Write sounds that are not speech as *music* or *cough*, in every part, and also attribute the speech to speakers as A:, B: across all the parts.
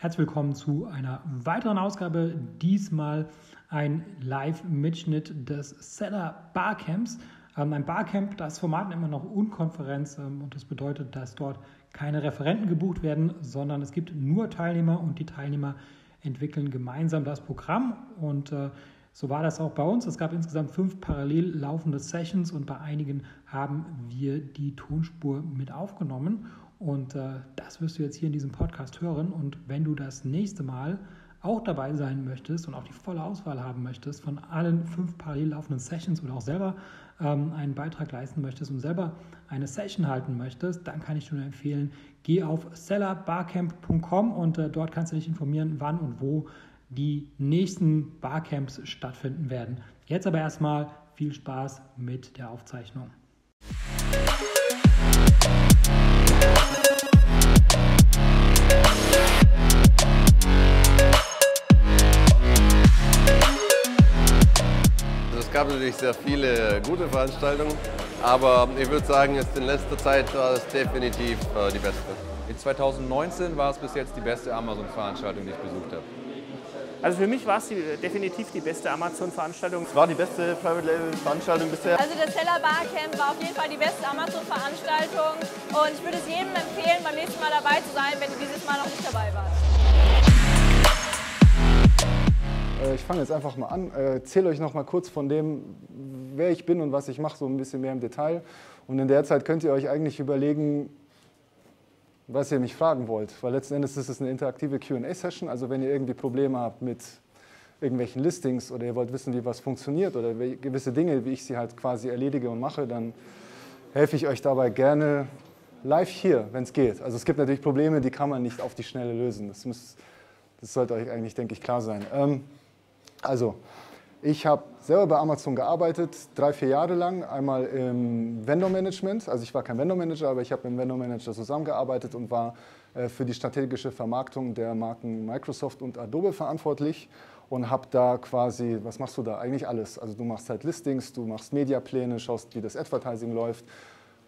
A: Herzlich willkommen zu einer weiteren Ausgabe. Diesmal ein Live-Mitschnitt des Seller Barcamps. Ähm, ein Barcamp, das Format immer noch Unkonferenz ähm, und das bedeutet, dass dort keine Referenten gebucht werden, sondern es gibt nur Teilnehmer und die Teilnehmer entwickeln gemeinsam das Programm und äh, so war das auch bei uns. Es gab insgesamt fünf parallel laufende Sessions und bei einigen haben wir die Tonspur mit aufgenommen. Und äh, das wirst du jetzt hier in diesem Podcast hören. Und wenn du das nächste Mal auch dabei sein möchtest und auch die volle Auswahl haben möchtest von allen fünf parallel laufenden Sessions oder auch selber ähm, einen Beitrag leisten möchtest und selber eine Session halten möchtest, dann kann ich dir nur empfehlen, geh auf sellerbarcamp.com und äh, dort kannst du dich informieren, wann und wo die nächsten Barcamps stattfinden werden. Jetzt aber erstmal viel Spaß mit der Aufzeichnung.
B: Gab natürlich sehr viele gute Veranstaltungen, aber ich würde sagen, jetzt in letzter Zeit war es definitiv äh, die beste.
C: In 2019 war es bis jetzt die beste Amazon-Veranstaltung, die ich besucht habe.
D: Also für mich war es die, definitiv die beste Amazon-Veranstaltung.
E: Es war die beste Private Label-Veranstaltung bisher.
F: Also das Seller Barcamp war auf jeden Fall die beste Amazon-Veranstaltung und ich würde es jedem empfehlen, beim nächsten Mal dabei zu sein, wenn ihr dieses Mal noch nicht dabei wart.
G: Äh, ich fange jetzt einfach mal an, äh, erzähle euch noch mal kurz von dem, wer ich bin und was ich mache, so ein bisschen mehr im Detail. Und in der Zeit könnt ihr euch eigentlich überlegen, was ihr mich fragen wollt. Weil letzten Endes ist es eine interaktive QA-Session. Also wenn ihr irgendwie Probleme habt mit irgendwelchen Listings oder ihr wollt wissen, wie was funktioniert oder gewisse Dinge, wie ich sie halt quasi erledige und mache, dann helfe ich euch dabei gerne live hier, wenn es geht. Also es gibt natürlich Probleme, die kann man nicht auf die Schnelle lösen. Das, muss, das sollte euch eigentlich, denke ich, klar sein. Ähm, also, ich habe selber bei Amazon gearbeitet, drei, vier Jahre lang. Einmal im Vendor-Management. Also ich war kein Vendor-Manager, aber ich habe mit dem Vendor-Manager zusammengearbeitet und war äh, für die strategische Vermarktung der Marken Microsoft und Adobe verantwortlich und habe da quasi, was machst du da? Eigentlich alles. Also du machst halt Listings, du machst Mediapläne, schaust, wie das Advertising läuft,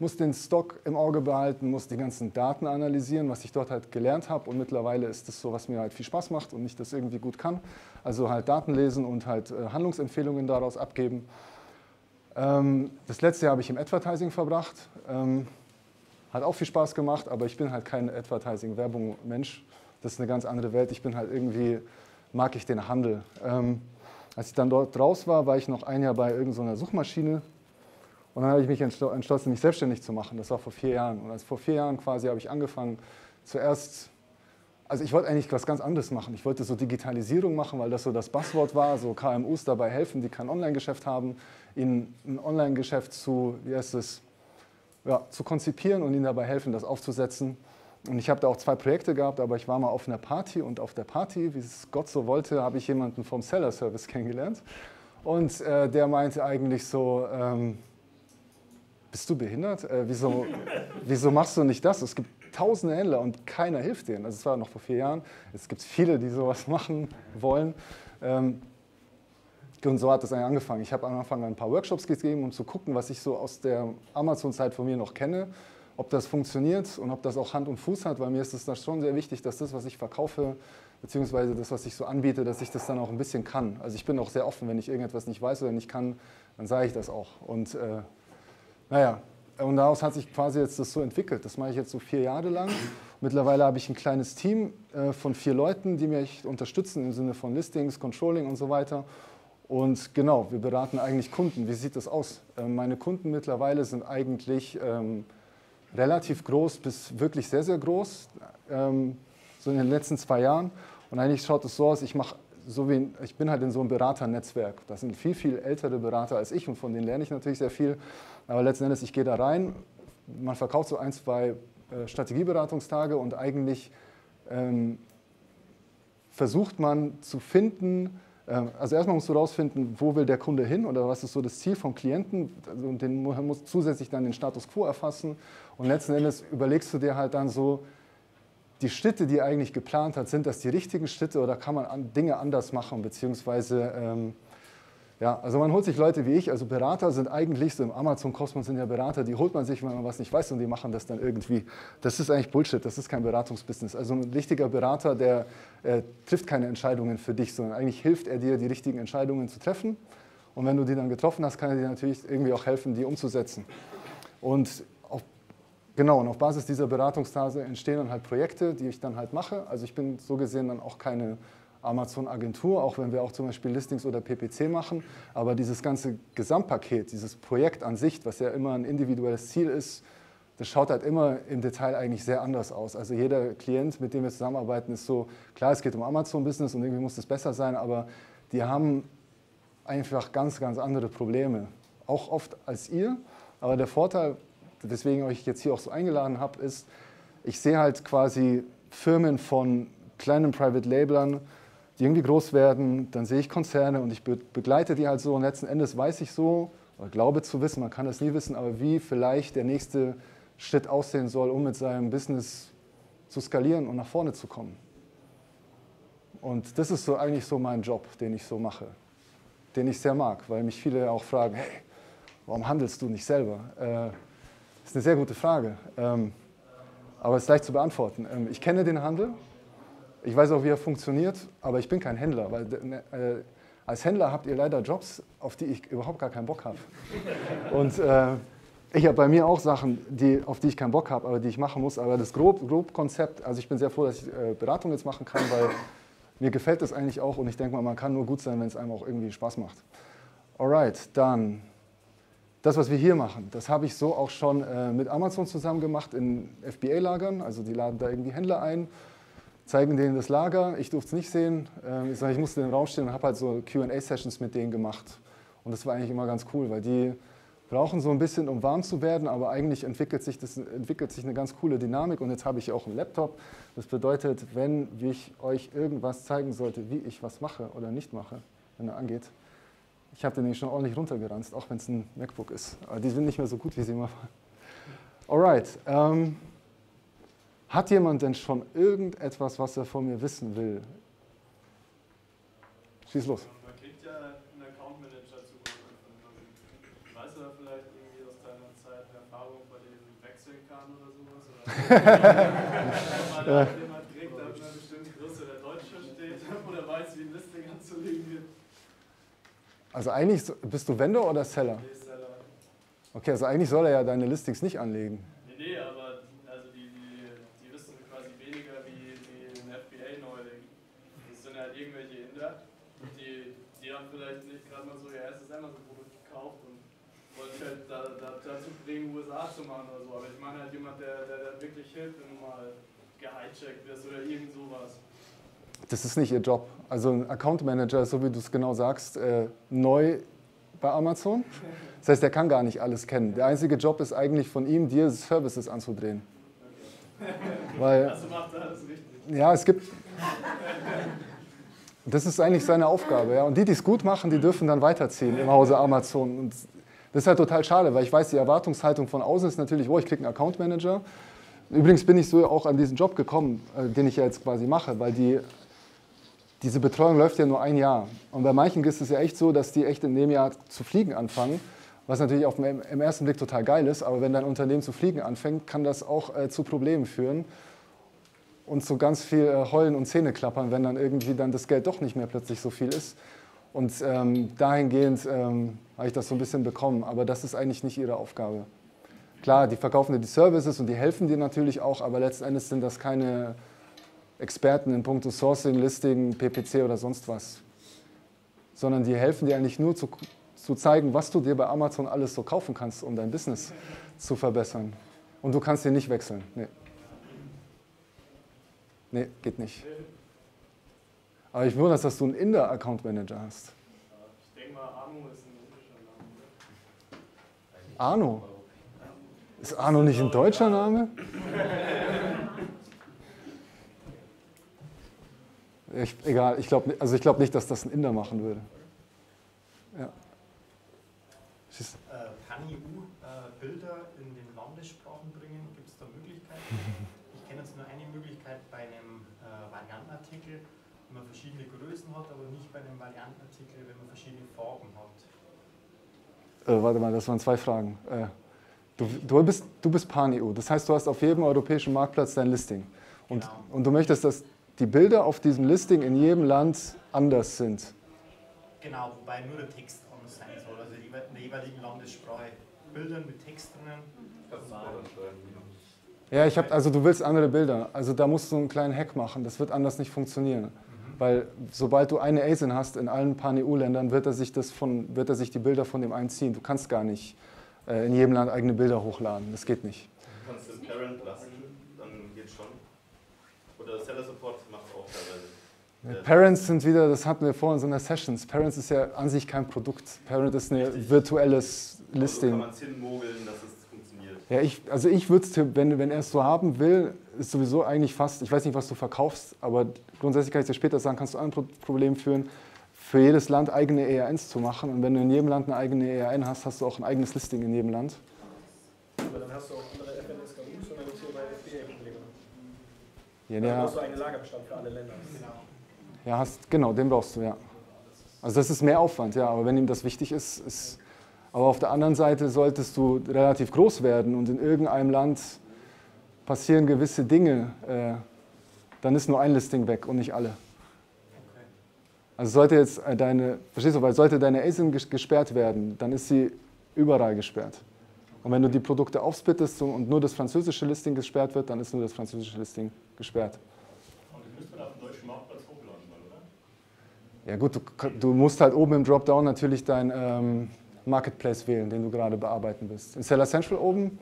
G: muss den Stock im Auge behalten, muss die ganzen Daten analysieren, was ich dort halt gelernt habe. Und mittlerweile ist das so, was mir halt viel Spaß macht und ich das irgendwie gut kann. Also halt Daten lesen und halt äh, Handlungsempfehlungen daraus abgeben. Ähm, das letzte Jahr habe ich im Advertising verbracht. Ähm, hat auch viel Spaß gemacht, aber ich bin halt kein Advertising-Werbung-Mensch. Das ist eine ganz andere Welt. Ich bin halt irgendwie, mag ich den Handel. Ähm, als ich dann dort raus war, war ich noch ein Jahr bei irgendeiner Suchmaschine und dann habe ich mich entschlossen, mich selbstständig zu machen. Das war vor vier Jahren. Und als vor vier Jahren quasi habe ich angefangen, zuerst, also ich wollte eigentlich was ganz anderes machen. Ich wollte so Digitalisierung machen, weil das so das Buzzword war, so KMUs dabei helfen, die kein Online-Geschäft haben, ihnen ein Online-Geschäft zu, wie heißt es, ja, zu konzipieren und ihnen dabei helfen, das aufzusetzen. Und ich habe da auch zwei Projekte gehabt, aber ich war mal auf einer Party und auf der Party, wie es Gott so wollte, habe ich jemanden vom Seller Service kennengelernt. Und äh, der meinte eigentlich so, ähm, bist du behindert? Äh, wieso, wieso machst du nicht das? Es gibt tausende Händler und keiner hilft denen. Also es war noch vor vier Jahren. Es gibt viele, die sowas *laughs* machen wollen. Ähm, und so hat es angefangen. Ich habe am Anfang ein paar Workshops gegeben, um zu gucken, was ich so aus der Amazon-Zeit von mir noch kenne, ob das funktioniert und ob das auch Hand und Fuß hat, weil mir ist es da schon sehr wichtig, dass das, was ich verkaufe, beziehungsweise das, was ich so anbiete, dass ich das dann auch ein bisschen kann. Also ich bin auch sehr offen, wenn ich irgendetwas nicht weiß oder nicht kann, dann sage ich das auch. Und äh, naja, und daraus hat sich quasi jetzt das so entwickelt. Das mache ich jetzt so vier Jahre lang. Mittlerweile habe ich ein kleines Team äh, von vier Leuten, die mich unterstützen im Sinne von Listings, Controlling und so weiter. Und genau, wir beraten eigentlich Kunden. Wie sieht das aus? Äh, meine Kunden mittlerweile sind eigentlich ähm, relativ groß bis wirklich sehr, sehr groß, ähm, so in den letzten zwei Jahren. Und eigentlich schaut es so aus, ich mache so wie, ich bin halt in so einem Beraternetzwerk. Das sind viel, viel ältere Berater als ich und von denen lerne ich natürlich sehr viel. Aber letzten Endes, ich gehe da rein, man verkauft so ein, zwei äh, Strategieberatungstage und eigentlich ähm, versucht man zu finden, äh, also erstmal musst du herausfinden, wo will der Kunde hin oder was ist so das Ziel vom Klienten also, und den muss zusätzlich dann den Status quo erfassen und letzten Endes überlegst du dir halt dann so, die Schritte, die er eigentlich geplant hat, sind das die richtigen Schritte oder kann man Dinge anders machen? Beziehungsweise, ähm, Ja, also man holt sich Leute wie ich, also Berater sind eigentlich so im Amazon-Kosmos sind ja Berater, die holt man sich, wenn man was nicht weiß und die machen das dann irgendwie. Das ist eigentlich Bullshit, das ist kein Beratungsbusiness. Also ein richtiger Berater, der äh, trifft keine Entscheidungen für dich, sondern eigentlich hilft er dir, die richtigen Entscheidungen zu treffen. Und wenn du die dann getroffen hast, kann er dir natürlich irgendwie auch helfen, die umzusetzen. Und genau, und auf Basis dieser Beratungsphase entstehen dann halt Projekte, die ich dann halt mache. Also ich bin so gesehen dann auch keine Amazon-Agentur, auch wenn wir auch zum Beispiel Listings oder PPC machen. Aber dieses ganze Gesamtpaket, dieses Projekt an sich, was ja immer ein individuelles Ziel ist, das schaut halt immer im Detail eigentlich sehr anders aus. Also jeder Klient, mit dem wir zusammenarbeiten, ist so, klar, es geht um Amazon-Business und irgendwie muss es besser sein, aber die haben einfach ganz, ganz andere Probleme. Auch oft als ihr. Aber der Vorteil, weswegen ich euch jetzt hier auch so eingeladen habe, ist, ich sehe halt quasi Firmen von kleinen Private Labelern, die irgendwie groß werden, dann sehe ich Konzerne und ich begleite die halt so und letzten Endes weiß ich so, oder glaube zu wissen, man kann es nie wissen, aber wie vielleicht der nächste Schritt aussehen soll, um mit seinem Business zu skalieren und nach vorne zu kommen. Und das ist so eigentlich so mein Job, den ich so mache, den ich sehr mag, weil mich viele auch fragen, hey, warum handelst du nicht selber? Äh, das ist eine sehr gute Frage, ähm, aber es ist leicht zu beantworten. Ähm, ich kenne den Handel, ich weiß auch, wie er funktioniert, aber ich bin kein Händler, weil ne, äh, als Händler habt ihr leider Jobs, auf die ich überhaupt gar keinen Bock habe. Und äh, ich habe bei mir auch Sachen, die, auf die ich keinen Bock habe, aber die ich machen muss. Aber das grob, grob Konzept, also ich bin sehr froh, dass ich äh, Beratung jetzt machen kann, weil mir gefällt das eigentlich auch und ich denke mal, man kann nur gut sein, wenn es einem auch irgendwie Spaß macht. Alright, dann das, was wir hier machen, das habe ich so auch schon äh, mit Amazon zusammen gemacht in FBA-Lagern. Also die laden da irgendwie Händler ein zeigen denen das Lager. Ich durfte es nicht sehen. Ähm, ich, sag, ich musste in den Raum stehen und habe halt so QA-Sessions mit denen gemacht. Und das war eigentlich immer ganz cool, weil die brauchen so ein bisschen, um warm zu werden, aber eigentlich entwickelt sich, das, entwickelt sich eine ganz coole Dynamik. Und jetzt habe ich auch einen Laptop. Das bedeutet, wenn ich euch irgendwas zeigen sollte, wie ich was mache oder nicht mache, wenn er angeht, ich habe den nämlich schon ordentlich runtergeranzt, auch wenn es ein MacBook ist. Aber die sind nicht mehr so gut, wie sie immer waren. Alright. Ähm, hat jemand denn schon irgendetwas, was er von mir wissen will? Schieß los.
H: Man kriegt ja einen Account Manager zu Weißt du da vielleicht irgendwie aus deiner Zeit eine Erfahrung, bei dem wechseln kann oder sowas? Oder *laughs* wenn man da jemand kriegt, der einer bestimmten Größe der Deutsche steht oder weiß, wie ein Listing anzulegen wird?
G: Also eigentlich bist du Vendor oder Seller?
H: Nee, Seller.
G: Okay, also eigentlich soll er ja deine Listings nicht anlegen.
H: Nee, nee, aber also die, die, die wissen quasi weniger wie, wie ein FBA-Neuling. Das sind halt irgendwelche Inder, die, die haben vielleicht nicht gerade mal so ihr erstes Amazon-Produkt gekauft und wollen sich halt da, da, dazu bringen, USA zu machen oder so. Aber ich meine halt jemand, der, der, der wirklich hilft, wenn du mal gehijackt wirst oder irgend sowas.
G: Das ist nicht ihr Job. Also ein Account Manager, so wie du es genau sagst, äh, neu bei Amazon. Das heißt, er kann gar nicht alles kennen. Der einzige Job ist eigentlich von ihm, dir Services anzudrehen. Weil,
H: Also macht alles richtig.
G: ja, es gibt. Das ist eigentlich seine Aufgabe. Ja. Und die, die es gut machen, die dürfen dann weiterziehen im Hause Amazon. Und das ist halt total schade, weil ich weiß, die Erwartungshaltung von außen ist natürlich, oh, ich kriege einen Account Manager. Übrigens bin ich so auch an diesen Job gekommen, äh, den ich ja jetzt quasi mache, weil die, diese Betreuung läuft ja nur ein Jahr. Und bei manchen ist es ja echt so, dass die echt in dem Jahr zu fliegen anfangen, was natürlich auf dem, im ersten Blick total geil ist, aber wenn dein Unternehmen zu fliegen anfängt, kann das auch äh, zu Problemen führen und zu ganz viel äh, Heulen und Zähneklappern, wenn dann irgendwie dann das Geld doch nicht mehr plötzlich so viel ist. Und ähm, dahingehend ähm, habe ich das so ein bisschen bekommen, aber das ist eigentlich nicht ihre Aufgabe. Klar, die verkaufen dir die Services und die helfen dir natürlich auch, aber letzten Endes sind das keine Experten in puncto Sourcing, Listing, PPC oder sonst was. Sondern die helfen dir eigentlich nur zu, zu zeigen, was du dir bei Amazon alles so kaufen kannst, um dein Business zu verbessern. Und du kannst dir nicht wechseln. Nee. Nee, geht nicht. Aber ich wundere, dass du einen Inder-Account Manager hast.
H: Ich denke mal, Arno ist ein indischer Name.
G: Arno. Ist Arno nicht ein deutscher Name? *laughs* Ich, egal, ich glaube also ich glaub nicht, dass das ein Inder machen würde. Ja. Schieß.
I: Äh, kann EU äh, Bilder in den Landessprachen bringen? Gibt es da Möglichkeiten? *laughs* Ich kenne jetzt nur eine Möglichkeit bei einem äh, Variantenartikel, wenn man verschiedene Größen hat, aber nicht bei einem Variantenartikel, wenn man verschiedene Farben hat.
G: Äh, warte mal, das waren zwei Fragen. Äh, du, du, bist, du bist Pan-EU, das heißt, du hast auf jedem europäischen Marktplatz dein Listing. Und,
I: Genau.
G: und du möchtest, dass die Bilder auf diesem Listing in jedem Land anders sind.
I: Genau, wobei nur der Text anders sein soll, also in der jeweiligen Landessprache. Bildern mit Text drinnen.
G: Ja, ich habe, also du willst andere Bilder. Also da musst du einen kleinen Hack machen. Das wird anders nicht funktionieren. Weil sobald du eine ASIN hast in allen Pan-EU-Ländern, wird er sich das von, wird er sich die Bilder von dem einziehen. Du kannst gar nicht äh, in jedem Land eigene Bilder hochladen. Das geht nicht.
E: Du kannst den Parent lassen, dann geht's schon. Oder Seller Support teilweise.
G: Parents sind wieder, das hatten wir vorhin in so einer Sessions. Parents ist ja an sich kein Produkt. Parent ist ein virtuelles
E: Aber so kann
G: Listing.
E: man es hinmogeln, dass es funktioniert.
G: Ja, ich, also ich würde es, wenn, wenn er es so haben will, ist sowieso eigentlich fast, ich weiß nicht, was du verkaufst, aber grundsätzlich kann ich dir später sagen, kannst du ein Pro Problem führen, für jedes Land eigene ERNs zu machen. Und wenn du in jedem Land eine eigene ERN hast, hast du auch ein eigenes Listing in jedem Land.
J: Aber dann hast du auch andere FNSKUs und dann gibt es hier bei FBA Probleme.
G: Ja,
J: Dann
G: der,
J: brauchst du einen Lagerbestand für alle Länder.
G: ja, hast, genau, den brauchst du, ja. Also das ist mehr Aufwand, ja, aber wenn ihm das wichtig ist, ist. Aber auf der anderen Seite solltest du relativ groß werden und in irgendeinem Land passieren gewisse Dinge, äh, dann ist nur ein Listing weg und nicht alle. Also sollte jetzt äh, deine, verstehst du, weil sollte deine ASIN ges- gesperrt werden, dann ist sie überall gesperrt. Und wenn du die Produkte aufsplittest und nur das französische Listing gesperrt wird, dann ist nur das französische Listing gesperrt.
E: Und das müsste man auf dem deutschen Marktplatz hochladen, oder?
G: Ja gut, du, du musst halt oben im Dropdown natürlich dein ähm, Marketplace wählen, den du gerade bearbeiten willst. In Seller Central oben,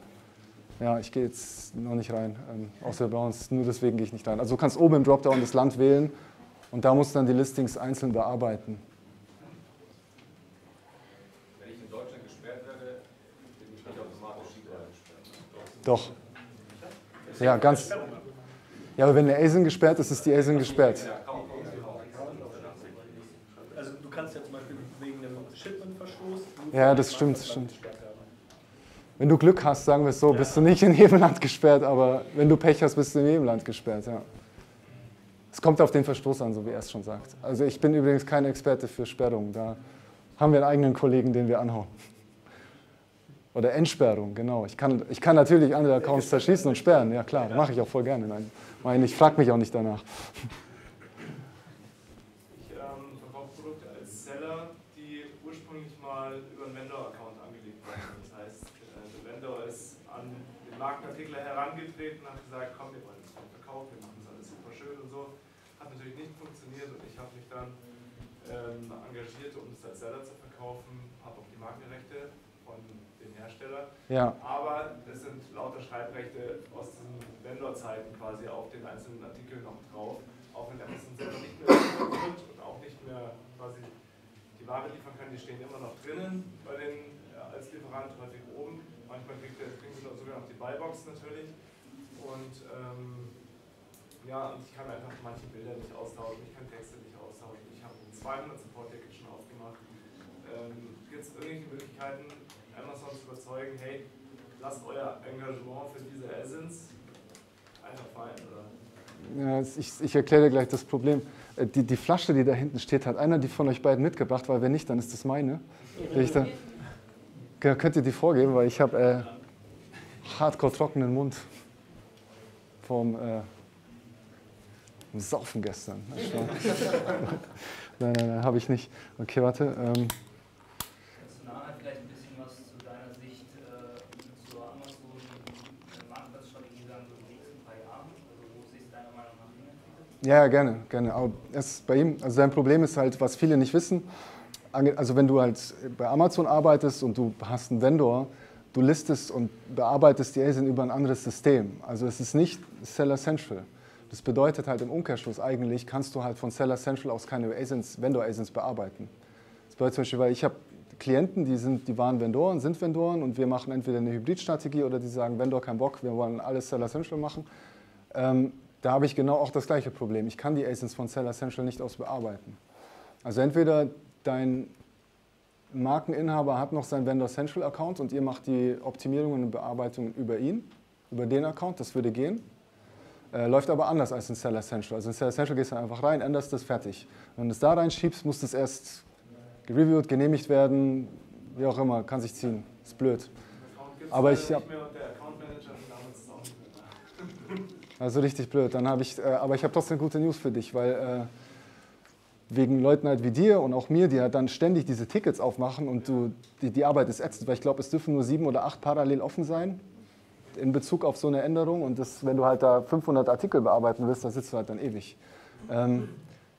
G: ja, ich gehe jetzt noch nicht rein, ähm, außer bei uns, nur deswegen gehe ich nicht rein. Also du kannst oben im Dropdown das Land wählen und da musst du dann die Listings einzeln bearbeiten.
C: Wenn ich in Deutschland gesperrt werde, bin ich nicht automatisch überall gesperrt.
G: Doch. Ja, ganz. Ja, aber wenn eine ASIN gesperrt ist, ist die ASIN gesperrt.
J: Also du kannst ja zum Beispiel wegen einem Shipment-Verstoß
G: Ja, das stimmt, stimmt. Wenn du Glück hast, sagen wir es so, bist du nicht in jedem Land gesperrt, aber wenn du Pech hast, bist du in jedem Land gesperrt, ja. Es kommt auf den Verstoß an, so wie er es schon sagt. Also ich bin übrigens kein Experte für Sperrung. Da haben wir einen eigenen Kollegen, den wir anhauen. Oder Entsperrung, genau. Ich kann, ich kann natürlich andere Accounts zerschießen und sperren, ja klar, mache ich auch voll gerne. Nein, mach ich nicht, frag mich auch nicht danach.
H: Ich ähm, verkaufe Produkte als Seller, die ursprünglich mal über einen Vendor-Account angelegt waren. Das heißt, äh, der Vendor ist an den Markenartikler herangetreten und hat gesagt, komm, wir wollen voll verkaufen, wir machen das alles super schön und so. Hat natürlich nicht funktioniert und ich habe mich dann ähm, engagiert, um es als Seller zu verkaufen, habe auch die Markenrechte von dem Hersteller.
G: Ja.
H: Aber es sind lauter Schreibrechte aus diesen Vendor-Zeiten quasi auf den einzelnen Artikeln noch drauf. Auch wenn Amazon selber nicht mehr wird und auch nicht mehr quasi die Ware liefern kann, die stehen immer noch drinnen bei den äh, als Lieferant häufig oben. Manchmal kriegt der, kriegen sie sogar noch die Buybox natürlich. Und ähm, ja, und ich kann einfach manche Bilder nicht austauschen, ich kann Texte nicht austauschen. Ich habe 200 Support-Tickets schon aufgemacht. Ähm, Gibt es irgendwelche Möglichkeiten, Amazon zu überzeugen, hey, lasst euer Engagement für diese Essence einfach fallen, oder?
G: Ja, ich, ich erkläre dir gleich das Problem. Äh, Die, die Flasche, die da hinten steht, hat einer die von euch beiden mitgebracht, weil wenn nicht, dann ist das meine. Ich da, Ja, könnt ihr die vorgeben, weil ich habe äh, hardcore trockenen Mund vom, äh, Saufen gestern. *laughs* nein, nein, nein, habe ich nicht. Okay, warte. Ähm,
K: Kannst du nachher vielleicht ein bisschen was zu deiner Sicht äh, zur Amazon-Marktplatzstrategie sagen, so in den nächsten paar Jahren? Also wo sich deiner Meinung nach hinentwickelt?
G: Ja, gerne, gerne. Aber es bei ihm, also sein Problem ist halt, was viele nicht wissen. Also wenn du halt bei Amazon arbeitest und du hast einen Vendor, du listest und bearbeitest die ASIN über ein anderes System. Also es ist nicht Seller Central. Das bedeutet halt im Umkehrschluss eigentlich, kannst du halt von Seller Central aus keine ASINs, Vendor-ASINs bearbeiten. Das bedeutet zum Beispiel, weil ich habe Klienten, die, sind, die waren Vendoren, sind Vendoren und wir machen entweder eine Hybridstrategie oder die sagen, Vendor kein Bock, wir wollen alles Seller Central machen. Ähm, da habe ich genau auch das gleiche Problem. Ich kann die ASINs von Seller Central nicht aus bearbeiten. Also entweder dein Markeninhaber hat noch seinen Vendor Central Account und ihr macht die Optimierungen und Bearbeitungen über ihn, über den Account, das würde gehen. Äh, läuft aber anders als in Seller Central. Also in Seller Central gehst du einfach rein, änderst das, fertig. Wenn du es da reinschiebst, muss das erst gereviewt, genehmigt werden, wie auch immer, kann sich ziehen. Ist blöd. Aber ich habe also richtig blöd. Dann habe ich, äh, aber ich habe trotzdem gute News für dich, weil äh, wegen Leuten halt wie dir und auch mir, die halt dann ständig diese Tickets aufmachen und du, die, die Arbeit ist ätzend, weil ich glaube, es dürfen nur sieben oder acht parallel offen sein in Bezug auf so eine Änderung und das, wenn du halt da 500 Artikel bearbeiten willst, da sitzt du halt dann ewig. Ähm,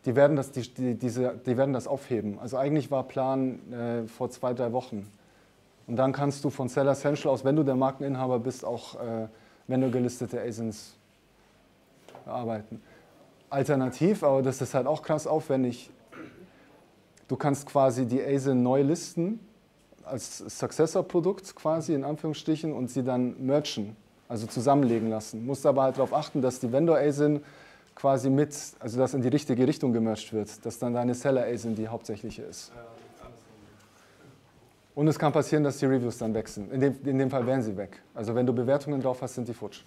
G: die, werden das, die, die, diese, die werden das aufheben. Also eigentlich war Plan äh, vor zwei, drei Wochen. Und dann kannst du von Seller Central aus, wenn du der Markeninhaber bist, auch äh, wenn du gelistete ASINs bearbeiten. Alternativ, aber das ist halt auch krass aufwendig, du kannst quasi die ASIN neu listen als Successor-Produkt quasi in Anführungsstrichen und sie dann merchen, also zusammenlegen lassen. Musst aber halt darauf achten, dass die Vendor-ASIN quasi mit, also dass in die richtige Richtung gemercht wird, dass dann deine Seller-ASIN die hauptsächliche ist. Und es kann passieren, dass die Reviews dann sind. In dem, in dem Fall wären sie weg. Also wenn du Bewertungen drauf hast, sind die futsch.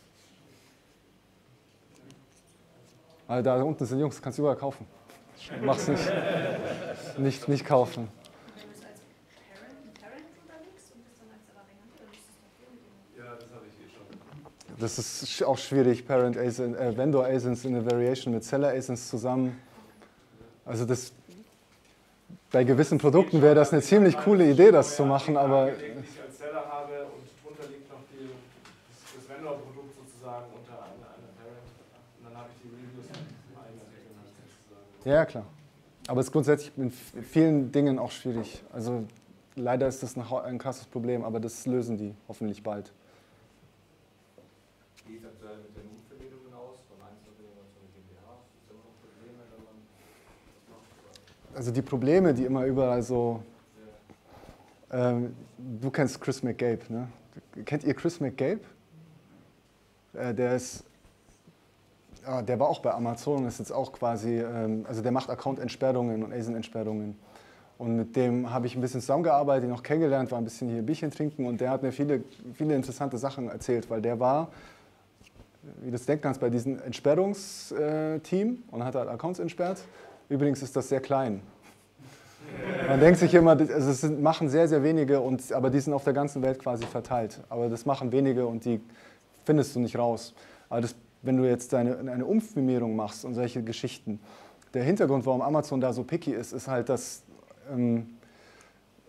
G: Also da unten sind Jungs, kannst du überall kaufen. Mach's nicht. nicht, nicht kaufen. Das ist auch schwierig, Parent ASIN, äh, Vendor ASINs in a Variation mit Seller ASINs zusammen. Also das, bei gewissen Produkten wäre das eine ziemlich coole Idee, das zu machen, aber...
H: ich als Seller habe und drunter liegt noch die, das Vendor-Produkt sozusagen unter einer, einer Parent und dann habe ich die Reviews eingeregelt sozusagen.
G: Ja, klar. Aber es ist grundsätzlich in vielen Dingen auch schwierig. Also leider ist das ein, ein krasses Problem, aber das lösen die hoffentlich bald.
C: Wie sieht aktuell mit den Umvermietungen aus, von Einzelunternehmern zu GmbH? Gibt es immer noch Probleme, wenn man das macht?
G: Also die Probleme, die immer überall so... Ähm, du kennst Chris McGabe, ne? Kennt ihr Chris McGabe? Äh, der ist... Ja, der war auch bei Amazon und ist jetzt auch quasi... Ähm, also der macht Account-Entsperrungen und ASIN-Entsperrungen. Und mit dem habe ich ein bisschen zusammengearbeitet, ihn noch kennengelernt, war ein bisschen hier Bierchen trinken und der hat mir viele, viele interessante Sachen erzählt, weil der war wie du das denken kannst, bei diesem Entsperrungsteam und hat halt Accounts entsperrt. Übrigens ist das sehr klein. Man denkt sich immer, also es machen sehr, sehr wenige, und, aber die sind auf der ganzen Welt quasi verteilt. Aber das machen wenige und die findest du nicht raus. Aber das, wenn du jetzt eine, eine Umfirmierung machst und solche Geschichten, der Hintergrund, warum Amazon da so picky ist, ist halt, dass ähm,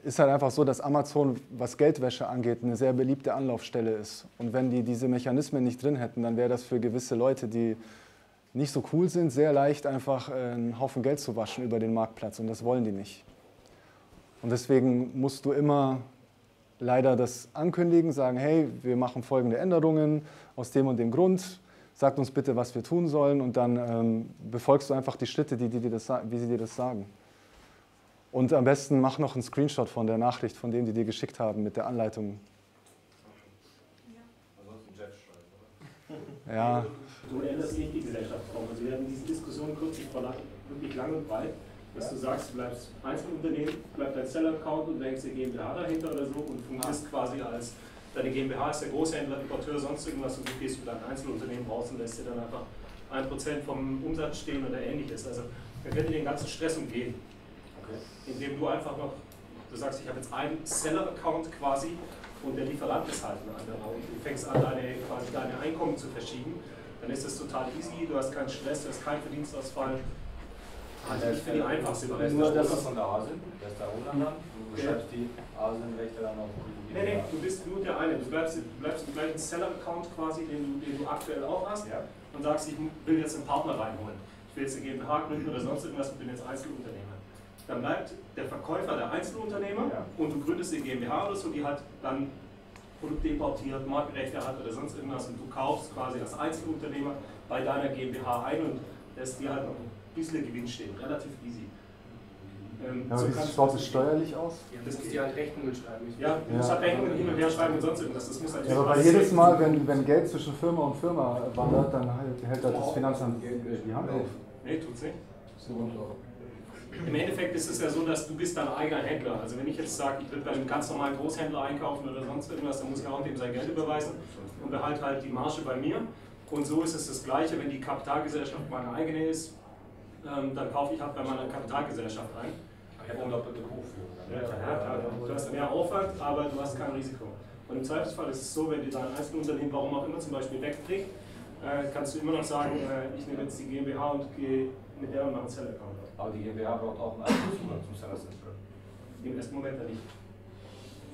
G: ist halt einfach so, dass Amazon, was Geldwäsche angeht, eine sehr beliebte Anlaufstelle ist. Und wenn die diese Mechanismen nicht drin hätten, dann wäre das für gewisse Leute, die nicht so cool sind, sehr leicht einfach äh, einen Haufen Geld zu waschen über den Marktplatz. Und das wollen die nicht. Und deswegen musst du immer leider das ankündigen, sagen, hey, wir machen folgende Änderungen aus dem und dem Grund. Sagt uns bitte, was wir tun sollen. Und dann ähm, befolgst du einfach die Schritte, die, die dir das, wie sie dir das sagen. Und am besten mach noch einen Screenshot von der Nachricht, von dem die dir geschickt haben, mit der Anleitung.
C: Ansonsten Jeff schreibt, oder?
G: Ja.
J: Du änderst nicht die Gesellschaft auch. Also wir hatten diese Diskussion kürzlich vor lang, wirklich lang und breit, dass du sagst, du bleibst Einzelunternehmen, bleibt dein Seller-Account und du hängst eine GmbH dahinter oder so und fungierst quasi als deine GmbH ist der Großhändler, Importeur, sonst irgendwas und du gehst für dein Einzelunternehmen raus und lässt dir dann einfach ein Prozent vom Umsatz stehen oder ähnliches. Also man könnte den ganzen Stress umgehen. Indem du einfach noch, du sagst, ich habe jetzt einen Seller-Account quasi und der Lieferant ist halt ein anderer und du fängst an, deine, quasi deine Einkommen zu verschieben, dann ist das total easy, du hast keinen Stress, du hast keinen Verdienstausfall. Halte ich für die einfachste
C: ist
J: Nur
C: der
J: das ist,
C: von der ASIN? Wer ist der dann? Du schreibst die ASIN-Rechte dann auf die
J: nee, nee, du bist nur der eine. Du bleibst, du bleibst im gleichen Seller-Account quasi, den du, den du aktuell auch hast
C: Ja.
J: und sagst, ich will jetzt einen Partner reinholen. Ich will jetzt eine GmbH gründen oder sonst irgendwas und bin jetzt Einzelunternehmer. Dann bleibt der Verkäufer der Einzelunternehmer
C: Ja.
J: und du gründest eine GmbH oder so, die halt dann Produkte importiert, Markenrechte hat oder sonst irgendwas und du kaufst quasi als Einzelunternehmer bei deiner GmbH ein und lässt dir halt noch ein bisschen Gewinn stehen. Relativ easy. Ähm,
G: Aber
J: so
G: wie schaut es steuerlich aus?
J: Das
H: musst dir halt Rechnungen schreiben. Ich
J: Ja, du musst
G: Ja.
J: halt Rechnungen hin und her schreiben und sonst irgendwas. Das muss natürlich
G: Ja, aber bei
J: alles
G: jedes Mal, wenn, wenn Geld zwischen Firma und Firma wandert, dann hält, hält halt das Finanzamt die Hand auf.
J: Nee, tut's nicht. Im Endeffekt ist es ja so, dass du bist dein eigener Händler. Also wenn ich jetzt sage, ich will bei einem ganz normalen Großhändler einkaufen oder sonst irgendwas, dann muss ich auch dem sein Geld überweisen und behalte halt die Marge bei mir. Und so ist es das Gleiche, wenn die Kapitalgesellschaft meine eigene ist, ähm, dann kaufe ich halt bei meiner Kapitalgesellschaft ein.
H: Ich habe doppelte Buchführung.
J: Ja, ja, klar, du hast mehr Aufwand, aber du hast kein Risiko. Und im Zweifelsfall ist es so, wenn dir dein Einzelunternehmen, warum auch immer, zum Beispiel wegbricht, äh, kannst du immer noch sagen, äh, ich nehme jetzt die GmbH und gehe mit der und mache einen Seller-Account.
H: Aber die GmbH braucht auch einen Einzelzugang zum Seller Central.
J: Im ersten Moment ja nicht.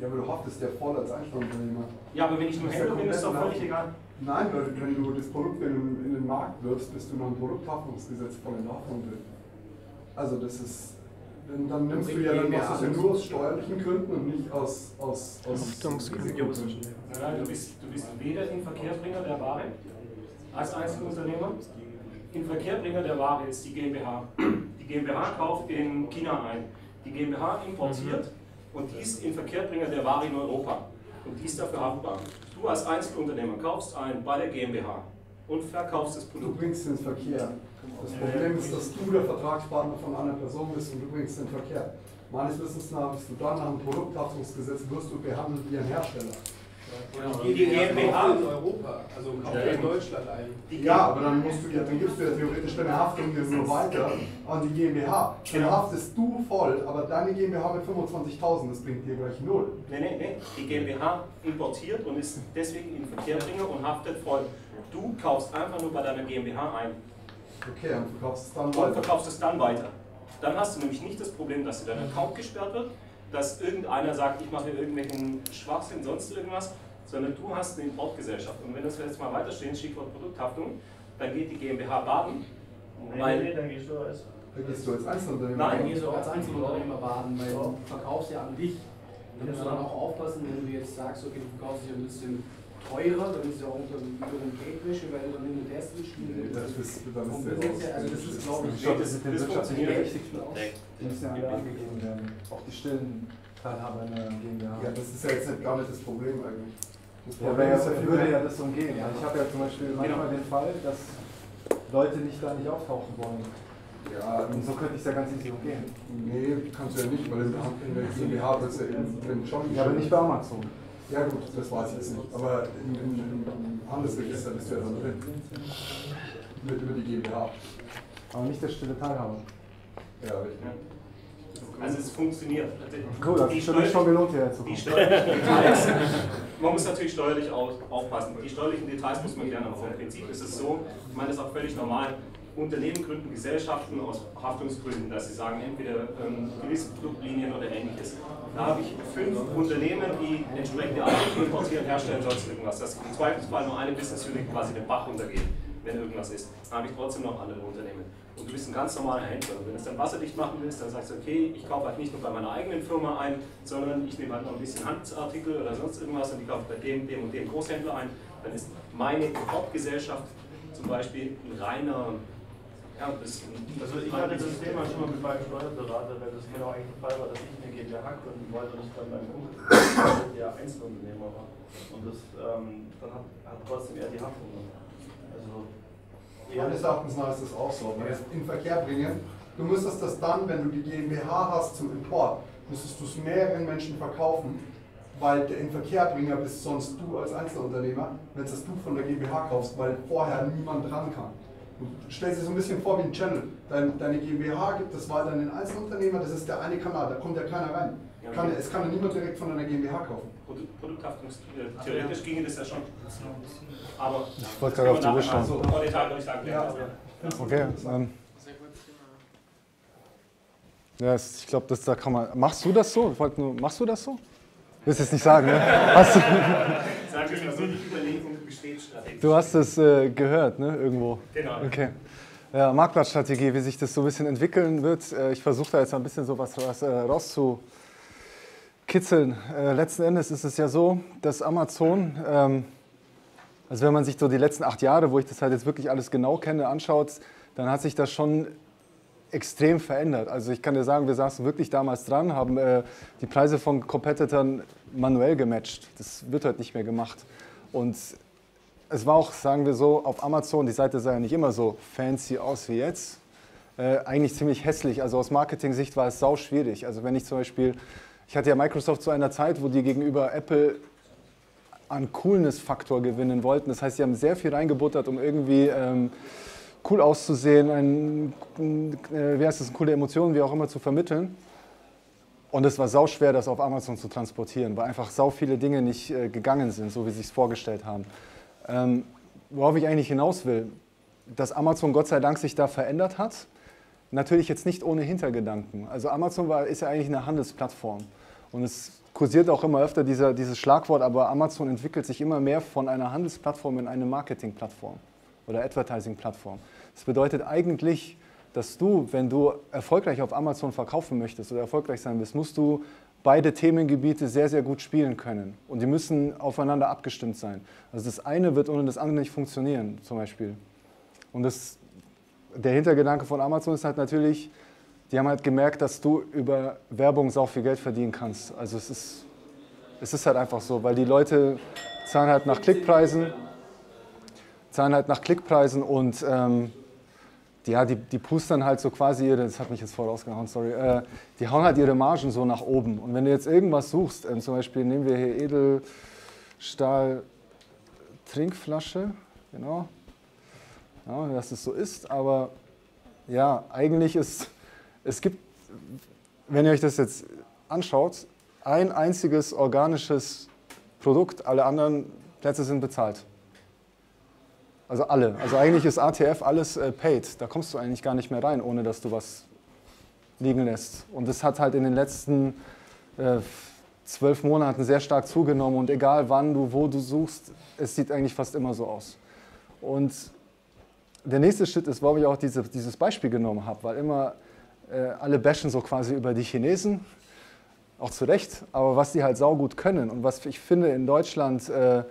L: Ja, aber du haftest ja voll als Einzelunternehmer.
J: Ja, aber wenn ich nur
L: ja
J: Händler bin, ist doch völlig egal.
L: Nein, weil wenn du das Produkt in, den- in den Markt wirfst, bist du nach dem Produkthaftungsgesetz voll in der Haftung drin. Also das ist, dann, dann nimmst du ja, dann machst du es ja nur aus steuerlichen Gründen und nicht aus, aus, aus Risikogründen.
J: Nein, du bist, du bist weder Inverkehrbringer der Ware als Einzelunternehmer. Inverkehrbringer der Ware ist die GmbH. Die GmbH kauft in China ein. Die GmbH importiert und die ist Inverkehrbringer der Ware in Europa. Und die ist dafür haftbar. Du als Einzelunternehmer kaufst ein bei der GmbH und verkaufst das
L: Du
J: Produkt.
L: bringst den Verkehr. Das Problem ist, dass du der Vertragspartner von einer Person bist und du bringst den Verkehr. Meines Wissens nach bist du dann nach dem Produkthaftungsgesetz wirst du behandelt wie ein Hersteller.
J: Die GmbH
H: in Europa, also kauft
L: Ja,
H: in. Deutschland ein.
L: Ja, aber dann musst du ja, dann gibst du ja theoretisch deine Haftung dir nur weiter an die GmbH. Dann
J: Genau.
L: haftest du voll, aber deine GmbH mit 25.000, das bringt dir gleich null.
J: Nee, nee, nee. Die GmbH importiert und ist deswegen Inverkehrbringer und haftet voll. Du kaufst einfach nur bei deiner GmbH ein.
L: Okay, und verkaufst es dann
J: und
L: weiter.
J: verkaufst es dann weiter. Dann hast du nämlich nicht das Problem, dass dir dein Account gesperrt wird, dass irgendeiner sagt, ich mache hier irgendwelchen Schwachsinn, sonst irgendwas, sondern du hast eine Importgesellschaft. Und wenn das jetzt mal weiterstehen, Stichwort Produkthaftung, dann geht die GmbH baden.
I: Nee,
J: weil-
I: nee, dann gehst du als.
L: Da gehst du als Einzelunternehmer.
J: Nein,
M: Dann gehst du auch als Einzelunternehmer baden, weil du verkaufst ja an dich. Da musst du dann auch aufpassen, wenn du jetzt sagst, okay, du verkaufst dich ein bisschen teurer, dann ist ja auch unter wiederum Geldwäsche, weil du dann hin und her switchen.
L: Nee, das ist- dann ist
M: her, Also das ist, glaube ich,
L: Ich glaube, das
M: das,
L: mit den
M: das.
L: Berechtigten aus.
N: Die müssen ja alle angegeben werden. Auch die stillen Teilhaber in der GmbH.
L: Ja, das ist ja jetzt nicht gar nicht das Problem eigentlich. Das
N: Ja,
L: Problem
N: aber
L: ist ja
N: ja, würde ja das umgehen. Also ich habe ja zum Beispiel manchmal den Fall, dass Leute nicht da nicht auftauchen wollen.
L: Ja,
N: Und so könnte ich es ja ganz easy umgehen.
L: Nee, kannst du ja nicht, weil in der in der GmbH wird es ja eben schon.
N: Ja, aber nicht bei Amazon.
L: Ja gut, das weiß ich jetzt nicht. Aber im, im, im Handelsregister bist du ja dann drin. Mit über die GmbH.
N: Aber nicht der stille Teilhaber.
L: Ja, richtig.
J: Also es funktioniert.
N: Cool, das
J: Die
N: ist mich schon gelohnt, hierher zu
J: Die steuerlichen *laughs* Details, man muss natürlich steuerlich auf, aufpassen. Die steuerlichen Details muss man klären, aber vom Prinzip ist es so, ich meine, das ist auch völlig normal. Unternehmen gründen Gesellschaften aus Haftungsgründen, dass sie sagen, entweder ähm, gewisse Produktlinien oder ähnliches. Da habe ich fünf Unternehmen, die entsprechende Artikel importieren, herstellen, sonst irgendwas. Dass im Zweifelsfall nur eine Business Unit quasi den Bach runtergeht, wenn irgendwas ist. Dann habe ich trotzdem noch andere Unternehmen. Und du bist ein ganz normaler Händler. Und wenn du es dann wasserdicht machen willst, dann sagst du, okay, ich kaufe halt nicht nur bei meiner eigenen Firma ein, sondern ich nehme halt noch ein bisschen Handelsartikel oder sonst irgendwas und ich kaufe bei dem, dem und dem Großhändler ein. Dann ist meine Hauptgesellschaft zum Beispiel ein reiner, ja, ein
I: Also ich hatte das Thema schon mal mit meinem Steuerberater, weil das genau eigentlich der Fall war, dass ich eine GmbH gründen wollte und ich dann beim Kunden der Einzelunternehmer war. Und das, ähm, dann hat, hat trotzdem er die Haftung gemacht. Also
L: Meines Erachtens nach ist das auch so. Weil es in Verkehr bringen, du müsstest das dann, wenn du die GmbH hast zum Import, müsstest du es mehreren Menschen verkaufen, weil der Inverkehrbringer bist sonst du als Einzelunternehmer, wenn es das du von der GmbH kaufst, weil vorher niemand dran kann. Du stellst dir so ein bisschen vor wie ein Channel. Dein, deine GmbH gibt es weiter an den Einzelunternehmer, das ist der eine Kanal, da kommt ja keiner rein.
J: Ja,
L: Kann, es kann ja niemand direkt von deiner GmbH kaufen.
J: Produkt, Produkthaftung, äh, theoretisch ginge das ja schon. Aber
G: Ich wollte gerade auf die Uhr schauen.
J: Also, vor Detail würde ich sagen, ja.
G: Okay. Ähm, ja, es- ich glaube, das da kann man. Machst du das so? Ich wollte nur, machst du das so? Willst jetzt nicht sagen, ne? Hast du,
J: Sag ich mal so,
G: du hast es äh, gehört, ne? Irgendwo.
J: Genau.
G: Okay. Ja, Marktplatzstrategie, wie sich das so ein bisschen entwickeln wird. Äh, ich versuche da jetzt ein bisschen so was, was äh, rauszukitzeln. Äh, letzten Endes ist es ja so, dass Amazon, ähm, also wenn man sich so die letzten acht Jahre, wo ich das halt jetzt wirklich alles genau kenne, anschaut, dann hat sich das schon extrem verändert. Also ich kann dir sagen, wir saßen wirklich damals dran, haben die Preise von Competitern manuell gematcht. Das wird heute nicht mehr gemacht. Und es war auch, sagen wir so, auf Amazon, die Seite sah ja nicht immer so fancy aus wie jetzt. Äh, eigentlich ziemlich hässlich. Also aus Marketing-Sicht war es sau schwierig. Also wenn ich zum Beispiel, ich hatte ja Microsoft zu einer Zeit, wo die gegenüber Apple an Coolness-Faktor gewinnen wollten. Das heißt, sie haben sehr viel reingebuttert, um irgendwie ähm, cool auszusehen, ein, äh, wie heißt das, coole Emotionen, wie auch immer zu vermitteln. Und es war sau schwer, das auf Amazon zu transportieren, weil einfach sau viele Dinge nicht äh, gegangen sind, so wie sie es vorgestellt haben. Ähm, worauf ich eigentlich hinaus will, dass Amazon Gott sei Dank sich da verändert hat. Natürlich jetzt nicht ohne Hintergedanken. Also Amazon war, ist ja eigentlich eine Handelsplattform. Und es kursiert auch immer öfter dieser, dieses Schlagwort, aber Amazon entwickelt sich immer mehr von einer Handelsplattform in eine Marketingplattform oder Advertising-Plattform. Das bedeutet eigentlich, dass du, wenn du erfolgreich auf Amazon verkaufen möchtest oder erfolgreich sein willst, musst du beide Themengebiete sehr, sehr gut spielen können. Und die müssen aufeinander abgestimmt sein. Also das eine wird ohne das andere nicht funktionieren, zum Beispiel. Und das, der Hintergedanke von Amazon ist halt natürlich, die haben halt gemerkt, dass du über Werbung sau viel Geld verdienen kannst. Also es ist, es ist halt einfach so, weil die Leute zahlen halt nach Klickpreisen, zahlen halt nach Klickpreisen und ähm, ja, die, die pustern halt so quasi ihre, das hat mich jetzt voll rausgehauen, sorry, äh, die hauen halt ihre Margen so nach oben. Und wenn du jetzt irgendwas suchst, äh, zum Beispiel nehmen wir hier Edelstahl Trinkflasche, genau, ja, dass es so ist, aber ja, eigentlich ist, es gibt, wenn ihr euch das jetzt anschaut, ein einziges organisches Produkt, alle anderen Plätze sind bezahlt. Also alle. Also eigentlich ist ATF alles äh, paid. Da kommst du eigentlich gar nicht mehr rein, ohne dass du was liegen lässt. Und das hat halt in den letzten äh, zwölf Monaten sehr stark zugenommen. Und egal wann du, wo du suchst, es sieht eigentlich fast immer so aus. Und der nächste Schritt ist, warum ich auch diese, dieses Beispiel genommen habe, weil immer äh, alle bashen so quasi über die Chinesen, auch zu Recht, aber was die halt saugut können und was ich finde in Deutschland äh,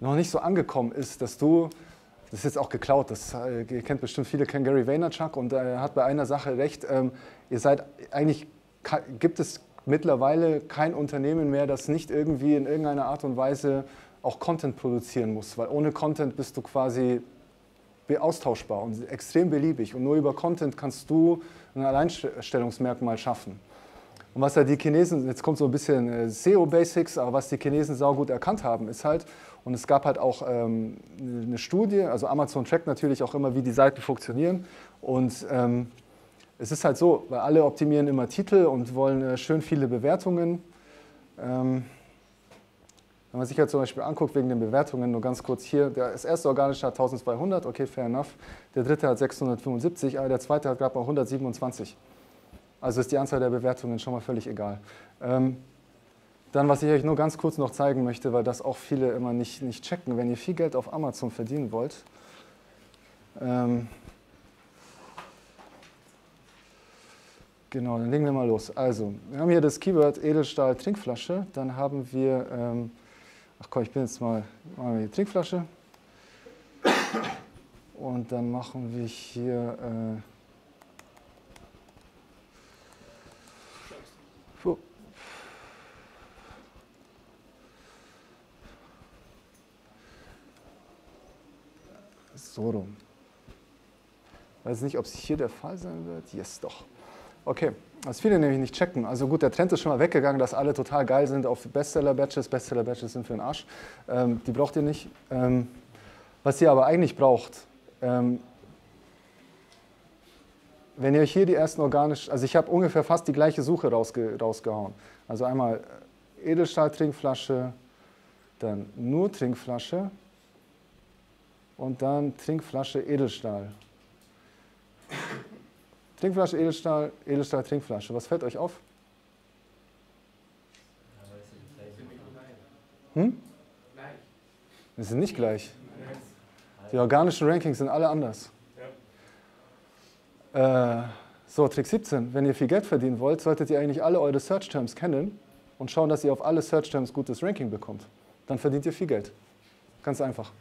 G: noch nicht so angekommen ist, dass du das ist jetzt auch geklaut. Das, äh, ihr kennt bestimmt viele, kennen Gary Vaynerchuk und er hat bei einer Sache recht. Ähm, ihr seid eigentlich, gibt es mittlerweile kein Unternehmen mehr, das nicht irgendwie in irgendeiner Art und Weise auch Content produzieren muss, weil ohne Content bist du quasi austauschbar und extrem beliebig und nur über Content kannst du ein Alleinstellungsmerkmal schaffen. Und was ja die Chinesen, jetzt kommt so ein bisschen äh, SEO-Basics, aber was die Chinesen saugut erkannt haben, ist halt, und es gab halt auch ähm, eine Studie, also Amazon trackt natürlich auch immer, wie die Seiten funktionieren. Und ähm, es ist halt so, weil alle optimieren immer Titel und wollen äh, schön viele Bewertungen. Ähm, wenn man sich halt zum Beispiel anguckt wegen den Bewertungen, nur ganz kurz hier, der, das erste organische hat 1200, okay, fair enough. Der dritte hat 675, aber der zweite hat gerade mal 127. Also ist die Anzahl der Bewertungen schon mal völlig egal. Ähm, dann, was ich euch nur ganz kurz noch zeigen möchte, weil das auch viele immer nicht, nicht checken, wenn ihr viel Geld auf Amazon verdienen wollt, ähm, genau, dann legen wir mal los. Also, wir haben hier das Keyword Edelstahl Trinkflasche, dann haben wir, ähm, ach komm, ich bin jetzt mal, machen wir die Trinkflasche und dann machen wir hier, äh, So rum. Weiß nicht, ob es hier der Fall sein wird. Yes, doch. Okay, was viele nämlich nicht checken. Also gut, der Trend ist schon mal weggegangen, dass alle total geil sind auf Bestseller-Batches. Bestseller-Batches sind für den Arsch. Ähm, die braucht ihr nicht. Ähm, was ihr aber eigentlich braucht, ähm, wenn ihr euch hier die ersten organisch, also ich habe ungefähr fast die gleiche Suche rausge, rausgehauen. Also einmal Edelstahl-Trinkflasche, dann nur Trinkflasche, und dann Trinkflasche Edelstahl. Trinkflasche Edelstahl, Edelstahl Trinkflasche. Was fällt euch auf? Hm? Die sind nicht gleich. Die organischen Rankings sind alle anders. Äh, so, Trick 17. Wenn ihr viel Geld verdienen wollt, solltet ihr eigentlich alle eure Search Terms kennen und schauen, dass ihr auf alle Search Terms gutes Ranking bekommt. Dann verdient ihr viel Geld. Ganz einfach.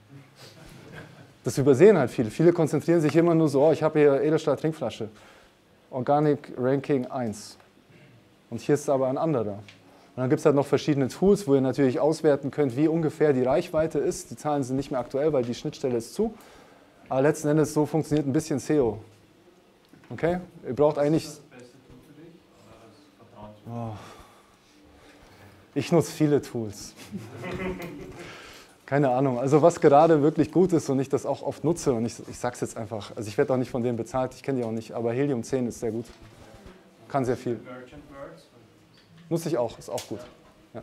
G: Das übersehen halt viele. Viele konzentrieren sich immer nur so, oh, ich habe hier Edelstahl Trinkflasche. Organic Ranking 1. Und hier ist aber ein anderer. Und dann gibt es halt noch verschiedene Tools, wo ihr natürlich auswerten könnt, wie ungefähr die Reichweite ist. Die Zahlen sind nicht mehr aktuell, weil die Schnittstelle ist zu. Aber letzten Endes so funktioniert ein bisschen SEO. Okay? Ihr braucht eigentlich. Oh. Ich nutze viele Tools. *laughs* Keine Ahnung. Also was gerade wirklich gut ist und ich das auch oft nutze und ich, ich sage es jetzt einfach, also ich werde auch nicht von denen bezahlt, ich kenne die auch nicht, aber Helium 10 ist sehr gut. Kann sehr viel.
K: Merchant Words.
G: Nutze ich auch, ist auch gut. Ja.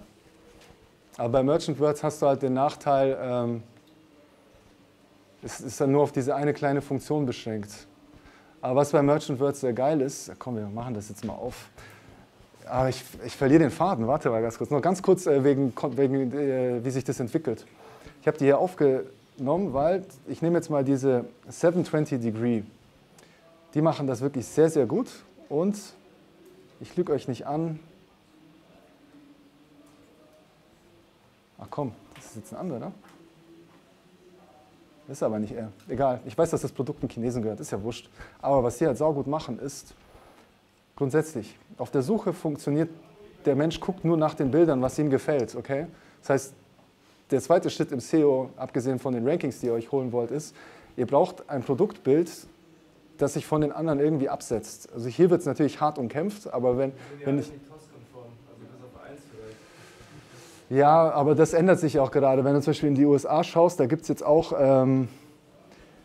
G: Aber bei Merchant Words hast du halt den Nachteil, ähm, es ist dann nur auf diese eine kleine Funktion beschränkt. Aber was bei Merchant Words sehr geil ist, komm, wir machen das jetzt mal auf. Aber ich, ich verliere den Faden, warte mal ganz kurz. Noch ganz kurz äh, wegen, wegen äh, wie sich das entwickelt. Ich habe die hier aufgenommen, weil ich nehme jetzt mal diese 720 Degree. Die machen das wirklich sehr, sehr gut und ich lüge euch nicht an. Ach komm, das ist jetzt ein anderer. ne? Ist aber nicht er. Egal. Ich weiß, dass das Produkt einem Chinesen gehört, ist ja wurscht. Aber was sie halt saugut machen, ist grundsätzlich, auf der Suche funktioniert, der Mensch guckt nur nach den Bildern, was ihm gefällt, okay? Das heißt, der zweite Schritt im SEO, abgesehen von den Rankings, die ihr euch holen wollt, ist, ihr braucht ein Produktbild, das sich von den anderen irgendwie absetzt. Also hier wird es natürlich hart umkämpft, aber wenn, wenn ich... Ja, aber das ändert sich auch gerade. Wenn du zum Beispiel in die USA schaust, da gibt es jetzt auch, ähm,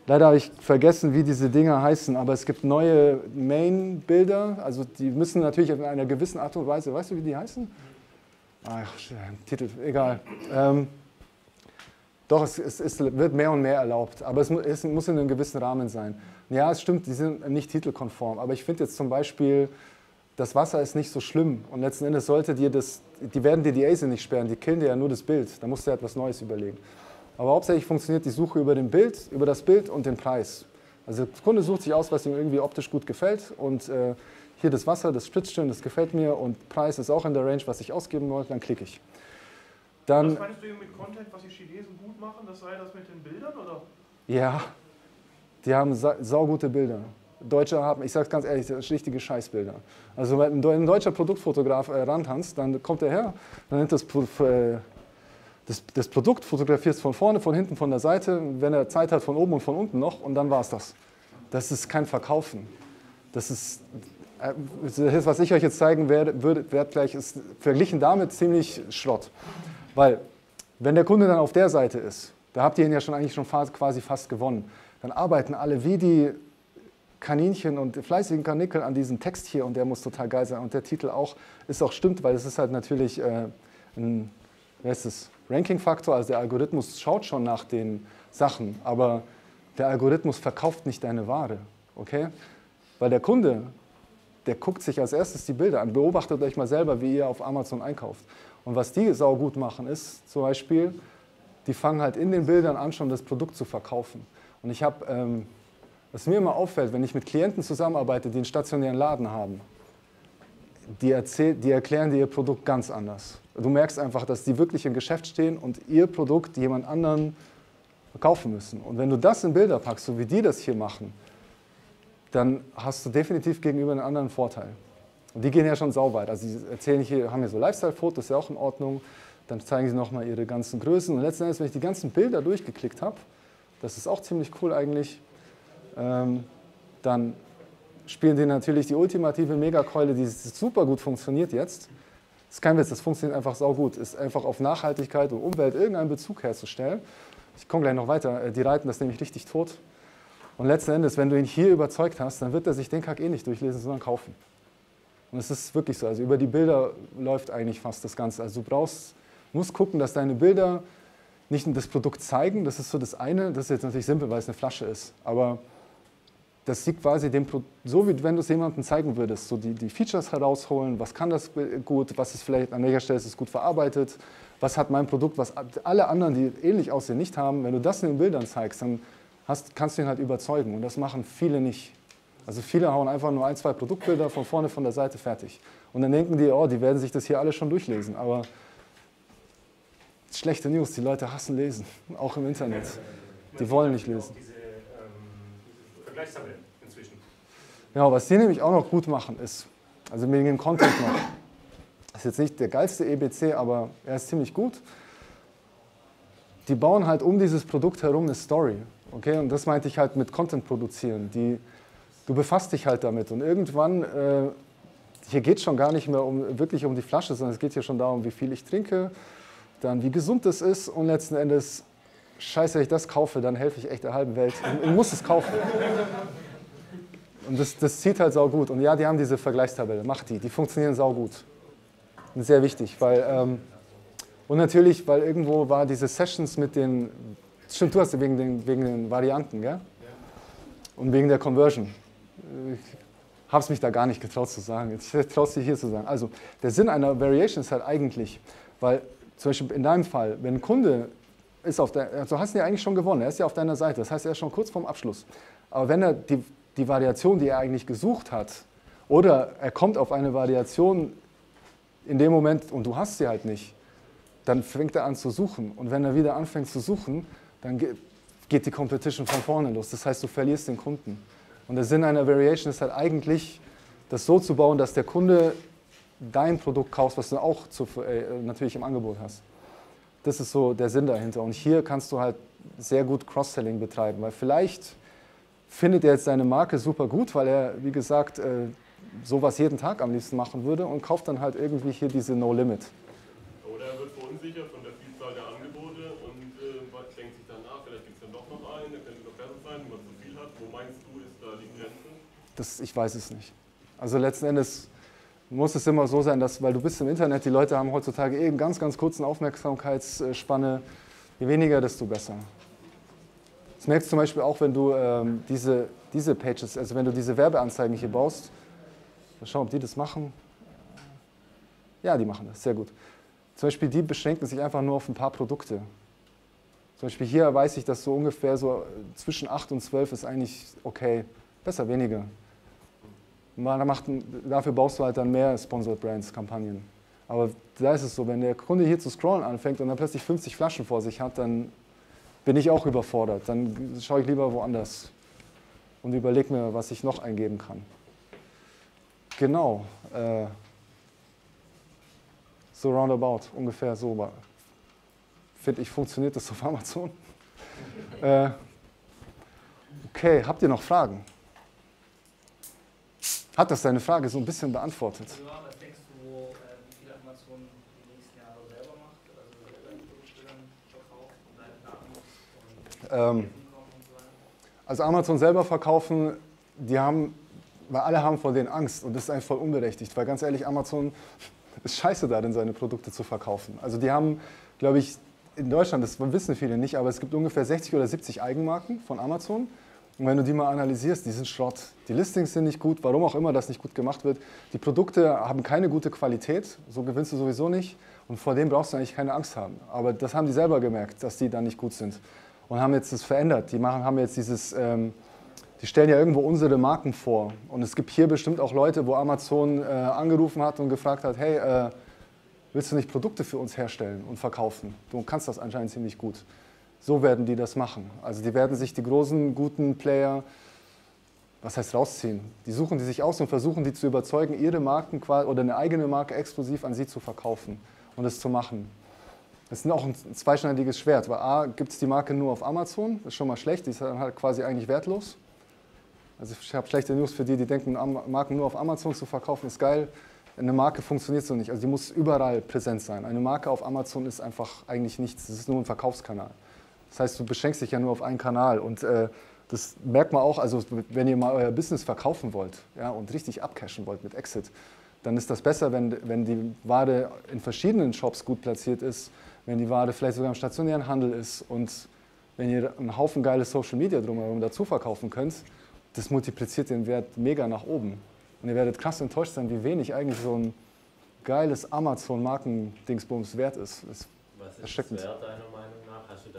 G: leider habe ich vergessen, wie diese Dinger heißen, aber es gibt neue Main-Bilder. Also die müssen natürlich in einer gewissen Art und Weise, weißt du, wie die heißen? Ach, Titel, egal. Ähm, doch, es, es, es, wird mehr und mehr erlaubt, aber es, es muss in einem gewissen Rahmen sein. Ja, es stimmt, die sind nicht titelkonform, aber ich finde jetzt zum Beispiel, das Wasser ist nicht so schlimm und letzten Endes sollte dir das, die werden dir die ASIN nicht sperren, die killen dir ja nur das Bild, da musst du ja etwas Neues überlegen. Aber hauptsächlich funktioniert die Suche über den Bild, über das Bild und den Preis. Also der Kunde sucht sich aus, was ihm irgendwie optisch gut gefällt und äh, hier das Wasser, das spritzt schön, das gefällt mir und Preis ist auch in der Range, was ich ausgeben wollte, dann klicke ich. Dann,
I: Was meinst du mit Content, was die Chinesen gut machen? Das sei das mit den Bildern oder?
G: Ja, die haben sa saugute Bilder. Deutsche haben, ich sage ganz ehrlich, das sind richtige Scheißbilder. Also wenn ein Deu- ein deutscher Produktfotograf äh, rantanzt, dann kommt er her, dann nimmt das, äh, das, das Produkt, fotografiert es von vorne, von hinten, von der Seite, wenn er Zeit hat, von oben und von unten noch und dann war es das. Das ist kein Verkaufen. Das ist, äh, das, was ich euch jetzt zeigen werde, würde, werd gleich, ist verglichen damit ziemlich Schrott. Weil, wenn der Kunde dann auf der Seite ist, da habt ihr ihn ja schon eigentlich schon fa- quasi fast gewonnen, dann arbeiten alle wie die Kaninchen und fleißigen Kanickel an diesem Text hier und der muss total geil sein. Und der Titel auch, ist auch stimmt, weil es ist halt natürlich äh, ein Ranking-Faktor, also der Algorithmus schaut schon nach den Sachen, aber der Algorithmus verkauft nicht deine Ware, okay? Weil der Kunde, der guckt sich als erstes die Bilder an. Beobachtet euch mal selber, wie ihr auf Amazon einkauft. Und was die saugut machen, ist zum Beispiel, die fangen halt in den Bildern an, schon das Produkt zu verkaufen. Und ich habe, ähm, was mir immer auffällt, wenn ich mit Klienten zusammenarbeite, die einen stationären Laden haben, die, erzähl, die erklären dir ihr Produkt ganz anders. Du merkst einfach, dass die wirklich im Geschäft stehen und ihr Produkt jemand anderen verkaufen müssen. Und wenn du das in Bilder packst, so wie die das hier machen, dann hast du definitiv gegenüber einen anderen Vorteil. Und die gehen ja schon sauweit. Also sie erzählen hier, haben hier so Lifestyle-Fotos, ist ja auch in Ordnung. Dann zeigen sie nochmal ihre ganzen Größen. Und letzten Endes, wenn ich die ganzen Bilder durchgeklickt habe, das ist auch ziemlich cool eigentlich, ähm, dann spielen die natürlich die ultimative Megakeule, die super gut funktioniert jetzt. Das ist kein Witz, das funktioniert einfach saugut. Ist einfach auf Nachhaltigkeit und Umwelt irgendeinen Bezug herzustellen. Ich komme gleich noch weiter. Äh, Die reiten das nämlich richtig tot. Und letzten Endes, wenn du ihn hier überzeugt hast, dann wird er sich den Kack eh nicht durchlesen, sondern kaufen. Und es ist wirklich so. Also über die Bilder läuft eigentlich fast das Ganze. Also du brauchst, musst gucken, dass deine Bilder nicht das Produkt zeigen, das ist so das eine. Das ist jetzt natürlich simpel, weil es eine Flasche ist. Aber das sieht quasi dem Pro so wie wenn du es jemandem zeigen würdest, so die, die Features herausholen, was kann das gut, was ist vielleicht an welcher Stelle ist es gut verarbeitet, was hat mein Produkt, was alle anderen, die ähnlich aussehen, nicht haben. Wenn du das in den Bildern zeigst, dann hast, kannst du ihn halt überzeugen und das machen viele nicht. Also viele hauen einfach nur ein, zwei Produktbilder von vorne, von der Seite fertig. Und dann denken die, oh, die werden sich das hier alle schon durchlesen. Aber schlechte News, die Leute hassen lesen, *laughs* auch im Internet. Die wollen nicht lesen.
J: Ähm, Vergleichstabellen inzwischen.
G: Genau, was die nämlich auch noch gut machen ist, also wegen dem Content noch, ist jetzt nicht der geilste EBC, aber er ist ziemlich gut. Die bauen halt um dieses Produkt herum eine Story. Okay? Und das meinte ich halt mit Content produzieren. Die, du befasst dich halt damit und irgendwann äh, hier geht es schon gar nicht mehr um, wirklich um die Flasche, sondern es geht hier schon darum, wie viel ich trinke, dann wie gesund das ist und letzten Endes, scheiße, wenn ich das kaufe, dann helfe ich echt der halben Welt. Ich, ich muss es kaufen. Und das, das zieht halt saugut. Und ja, die haben diese Vergleichstabelle, macht die, die funktionieren saugut. Und sehr wichtig, weil, ähm, und natürlich, weil irgendwo war diese Sessions mit den, stimmt, du hast wegen den, wegen den Varianten, gell? Und wegen der Conversion. Ich habe es mich da gar nicht getraut zu sagen. Jetzt traue es dir hier zu sagen. Also, der Sinn einer Variation ist halt eigentlich, weil zum Beispiel in deinem Fall, wenn ein Kunde ist auf der, also hast du ja eigentlich schon gewonnen, er ist ja auf deiner Seite, das heißt, er ist schon kurz vorm Abschluss. Aber wenn er die, die Variation, die er eigentlich gesucht hat, oder er kommt auf eine Variation in dem Moment und du hast sie halt nicht, dann fängt er an zu suchen. Und wenn er wieder anfängt zu suchen, dann geht die Competition von vorne los. Das heißt, du verlierst den Kunden. Und der Sinn einer Variation ist halt eigentlich, das so zu bauen, dass der Kunde dein Produkt kauft, was du auch zu, äh, natürlich im Angebot hast. Das ist so der Sinn dahinter. Und hier kannst du halt sehr gut Cross-Selling betreiben, weil vielleicht findet er jetzt seine Marke super gut, weil er, wie gesagt, äh, sowas jeden Tag am liebsten machen würde und kauft dann halt irgendwie hier diese No Limit.
O: Oder er wird verunsichert von der Vielzahl der Angebote und äh, denkt sich dann, ah, vielleicht gibt es ja doch noch einen, der könnte noch besser sein, wenn man zu viel hat. Wo meinst du, ist da die Grenze?
G: Das, ich weiß es nicht. Also letzten Endes muss es immer so sein, dass, weil du bist im Internet, die Leute haben heutzutage eben ganz, ganz kurzen Aufmerksamkeitsspanne. Je weniger, desto besser. Das merkst du zum Beispiel auch, wenn du ähm, diese, diese Pages, also wenn du diese Werbeanzeigen hier baust. Mal schauen, ob die das machen. Ja, die machen das, sehr gut. Zum Beispiel, die beschränken sich einfach nur auf ein paar Produkte. Zum Beispiel hier weiß ich, dass so ungefähr so zwischen 8 und 12 ist eigentlich okay. Besser weniger. Macht, dafür baust du halt dann mehr Sponsored Brands, Kampagnen. Aber da ist es so, wenn der Kunde hier zu scrollen anfängt und dann plötzlich 50 Flaschen vor sich hat, dann bin ich auch überfordert. Dann schaue ich lieber woanders und überlege mir, was ich noch eingeben kann. Genau. Äh, so roundabout, ungefähr so. Finde ich, funktioniert das auf Amazon. *laughs* äh, okay, habt ihr noch Fragen? Hat das deine Frage so ein bisschen beantwortet?
K: Äh? Also?
G: Ähm, also Amazon selber verkaufen, die haben, weil alle haben vor denen Angst und das ist eigentlich voll unberechtigt, weil ganz ehrlich, Amazon *laughs* ist scheiße darin, seine Produkte zu verkaufen. Also die haben, glaube ich, in Deutschland, das wissen viele nicht, aber es gibt ungefähr 60 oder 70 Eigenmarken von Amazon. Und wenn du die mal analysierst, die sind Schrott. Die Listings sind nicht gut, warum auch immer das nicht gut gemacht wird. Die Produkte haben keine gute Qualität, so gewinnst du sowieso nicht. Und vor dem brauchst du eigentlich keine Angst haben. Aber das haben die selber gemerkt, dass die dann nicht gut sind. Und haben jetzt das verändert. Die machen, haben jetzt dieses, ähm, die stellen ja irgendwo unsere Marken vor. Und es gibt hier bestimmt auch Leute, wo Amazon äh, angerufen hat und gefragt hat, hey, äh, willst du nicht Produkte für uns herstellen und verkaufen? Du kannst das anscheinend ziemlich gut. So werden die das machen. Also die werden sich die großen, guten Player, was heißt rausziehen? Die suchen die sich aus und versuchen die zu überzeugen, ihre Marken oder eine eigene Marke exklusiv an sie zu verkaufen und das zu machen. Das ist auch ein zweischneidiges Schwert, weil A, gibt es die Marke nur auf Amazon, das ist schon mal schlecht, die ist dann halt quasi eigentlich wertlos. Also ich habe schlechte News für die, die denken, Marken nur auf Amazon zu verkaufen ist geil. Eine Marke funktioniert so nicht, also die muss überall präsent sein. Eine Marke auf Amazon ist einfach eigentlich nichts, das ist nur ein Verkaufskanal. Das heißt, du beschränkst dich ja nur auf einen Kanal. Und äh, das merkt man auch, also wenn ihr mal euer Business verkaufen wollt ja, und richtig abcashen wollt mit Exit, dann ist das besser, wenn, wenn die Ware in verschiedenen Shops gut platziert ist, wenn die Ware vielleicht sogar im stationären Handel ist und wenn ihr einen Haufen geiles Social Media drumherum dazu verkaufen könnt, das multipliziert den Wert mega nach oben. Und ihr werdet krass enttäuscht sein, wie wenig eigentlich so ein geiles Amazon-Marken-Dingsbums wert ist. Das ist
P: Was ist
G: erschreckend.
P: wert,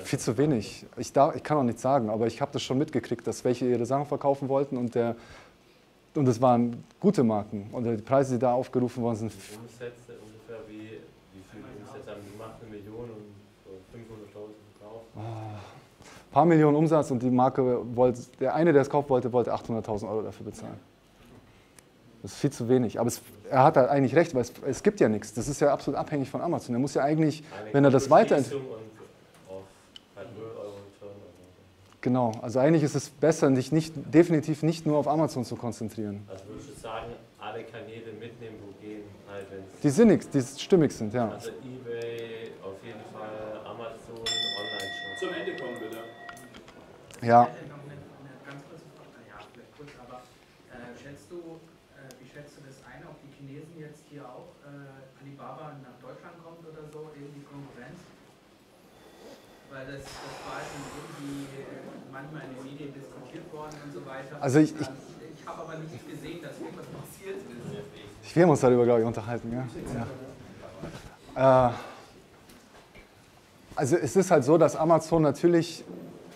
G: Viel zu wenig. Ich, darf, ich kann auch nicht sagen, aber ich habe das schon mitgekriegt, dass welche ihre Sachen verkaufen wollten und der und es waren gute Marken. Und die Preise, die da aufgerufen worden sind,
P: Die Umsätze ungefähr, wie, wie viel Umsätze haben die gemacht? Eine Million und so 500.000 verkauft?
G: ein paar Millionen Umsatz und die Marke wollte, der eine, der es kaufen wollte, wollte 800.000 Euro dafür bezahlen. Das ist viel zu wenig. Aber es, er hat halt eigentlich recht, weil es, es gibt ja nichts. Das ist ja absolut abhängig von Amazon. Er muss ja eigentlich,
P: Eine
G: wenn er das weiterentwickelt.
P: Schließung und auf halt 0 Euro Return oder so.
G: Genau, also eigentlich ist es besser, dich nicht, definitiv nicht nur auf Amazon zu konzentrieren.
P: Also würdest du sagen, alle Kanäle mitnehmen, wo gehen, halt, wenn's
G: Die sinnig, die stimmig sind, ja.
P: Also Ebay, auf jeden Fall Amazon, Online-Shop.
H: Zum Ende kommen, bitte.
G: Ja.
K: Ganz kurze Frage, ja, vielleicht kurz, aber schätzt du, äh, wie schätzt du das ein, ob die Chinesen jetzt hier auch äh, Alibaba nach Deutschland kommt oder so, irgendwie Konkurrenz? Weil das, das war schon irgendwie manchmal in den Medien diskutiert worden und so weiter.
G: Also ich- ich-
K: ich habe aber nicht gesehen, dass irgendwas passiert ist.
G: Wir haben uns darüber, glaube ich, unterhalten. Ja? Ja. Äh, also es ist halt so, dass Amazon natürlich,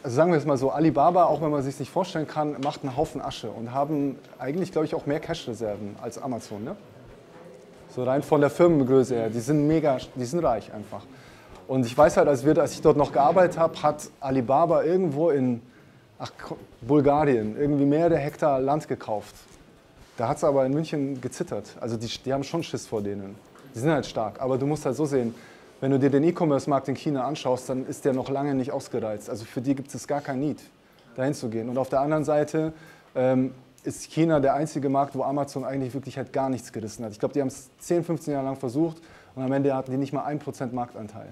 G: also sagen wir es mal so, Alibaba, auch wenn man sich nicht vorstellen kann, macht einen Haufen Asche und haben eigentlich, glaube ich, auch mehr Cash-Reserven als Amazon. Ne? So rein von der Firmengröße her. Die sind mega, die sind reich einfach. Und ich weiß halt, als, wir, als ich dort noch gearbeitet habe, hat Alibaba irgendwo in ach, Bulgarien irgendwie mehrere Hektar Land gekauft. Da hat es aber in München gezittert. Also die, die haben schon Schiss vor denen. Die sind halt stark. Aber du musst halt so sehen, wenn du dir den E-Commerce-Markt in China anschaust, dann ist der noch lange nicht ausgereizt. Also für die gibt es gar kein Need, dahin zu gehen. Und auf der anderen Seite ähm, ist China der einzige Markt, wo Amazon eigentlich wirklich halt gar nichts gerissen hat. Ich glaube, die haben es 10, 15 Jahre lang versucht und am Ende hatten die nicht mal 1% Marktanteil.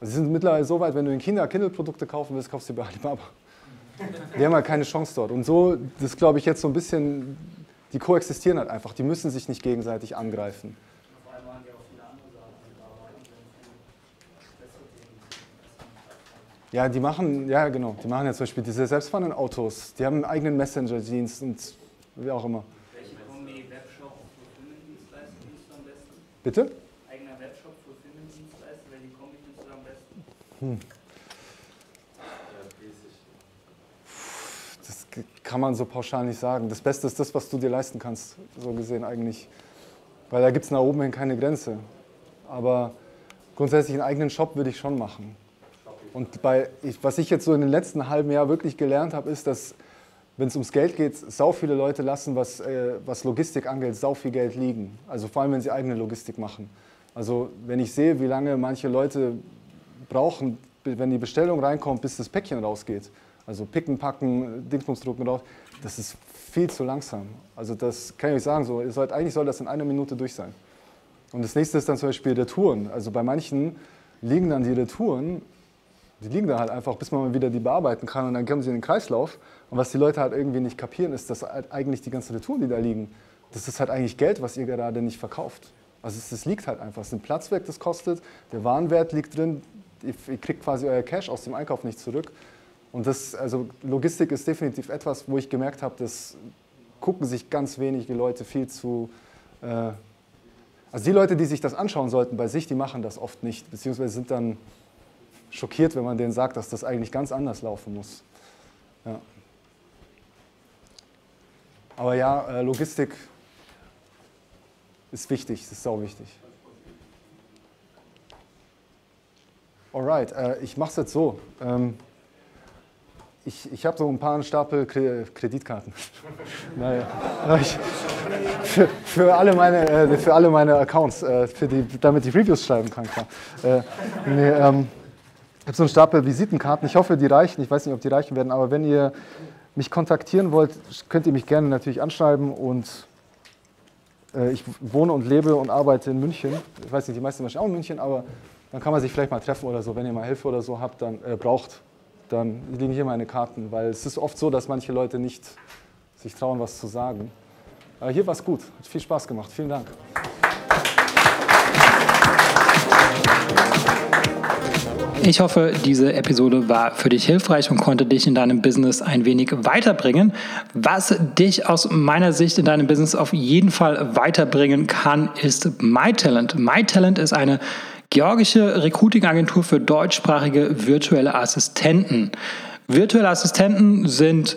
G: Also sie sind mittlerweile so weit, wenn du in China Kindle-Produkte kaufen willst, kaufst du bei Alibaba. Die haben halt keine Chance dort. Und so, das glaube ich jetzt so ein bisschen, die koexistieren halt einfach. Die müssen sich nicht gegenseitig angreifen.
K: Ja die
G: machen, ja genau, die machen ja zum Beispiel diese selbstfahrenden Autos, die haben einen eigenen Messenger-Dienst und wie auch immer.
K: Welche Kombi, Webshop, Fulfillment-Dienstleister findest du am besten?
G: Bitte?
K: Eigener Webshop, Fulfillment-Dienstleister, welche Kombi findest du am besten?
G: Hm. Das g- kann man so pauschal nicht sagen. Das Beste ist das, was du dir leisten kannst, so gesehen eigentlich. Weil da gibt es nach oben hin keine Grenze. Aber grundsätzlich einen eigenen Shop würde ich schon machen. Und bei, ich, was ich jetzt so in den letzten halben Jahr wirklich gelernt habe, ist, dass wenn es ums Geld geht, sau viele Leute lassen, was, äh, was Logistik angeht, sau viel Geld liegen. Also vor allem, wenn sie eigene Logistik machen. Also wenn ich sehe, wie lange manche Leute brauchen, wenn die Bestellung reinkommt, bis das Päckchen rausgeht. Also picken, packen, Dingsbums drucken raus. Das ist viel zu langsam. Also das kann ich euch sagen, so, ihr sollt, eigentlich soll das in einer Minute durch sein. Und das nächste ist dann zum Beispiel Retouren. Also bei manchen liegen dann die Retouren, die liegen da halt einfach, bis man wieder die bearbeiten kann und dann kommen sie in den Kreislauf. Und was die Leute halt irgendwie nicht kapieren, ist, dass halt eigentlich die ganzen Retouren, die da liegen, das ist halt eigentlich Geld, was ihr gerade nicht verkauft. Also es, es liegt halt einfach. Es ist ein Platzwert, das kostet, der Warenwert liegt drin, ihr, ihr kriegt quasi euer Cash aus dem Einkauf nicht zurück. Und das, also Logistik ist definitiv etwas, wo ich gemerkt habe, das gucken sich ganz wenige Leute viel zu. Äh, also die Leute, die sich das anschauen sollten bei sich, die machen das oft nicht, beziehungsweise sind dann schockiert, wenn man denen sagt, dass das eigentlich ganz anders laufen muss. Ja. Aber ja, äh, Logistik ist wichtig, ist sau wichtig. Alright, äh, ich mache es jetzt so. Ich ich habe so ein paar Stapel Kre Kreditkarten. *laughs* naja, für, für, alle meine, äh, für alle meine Accounts, äh, für die, damit ich Reviews schreiben kann. Klar. Äh, nee, ähm, ich habe so einen Stapel Visitenkarten. Ich hoffe, die reichen. Ich weiß nicht, ob die reichen werden, aber wenn ihr mich kontaktieren wollt, könnt ihr mich gerne natürlich anschreiben und äh, ich wohne und lebe und arbeite in München. Ich weiß nicht, die meisten wahrscheinlich auch in München, aber dann kann man sich vielleicht mal treffen oder so, wenn ihr mal Hilfe oder so habt, dann äh, braucht, dann liegen hier meine Karten, weil es ist oft so, dass manche Leute nicht sich trauen, was zu sagen. Aber hier war es gut, hat viel Spaß gemacht. Vielen Dank.
A: Ich hoffe, diese Episode war für dich hilfreich und konnte dich in deinem Business ein wenig weiterbringen. Was dich aus meiner Sicht in deinem Business auf jeden Fall weiterbringen kann, ist MyTalent. MyTalent ist eine georgische Recruiting-Agentur für deutschsprachige virtuelle Assistenten. Virtuelle Assistenten sind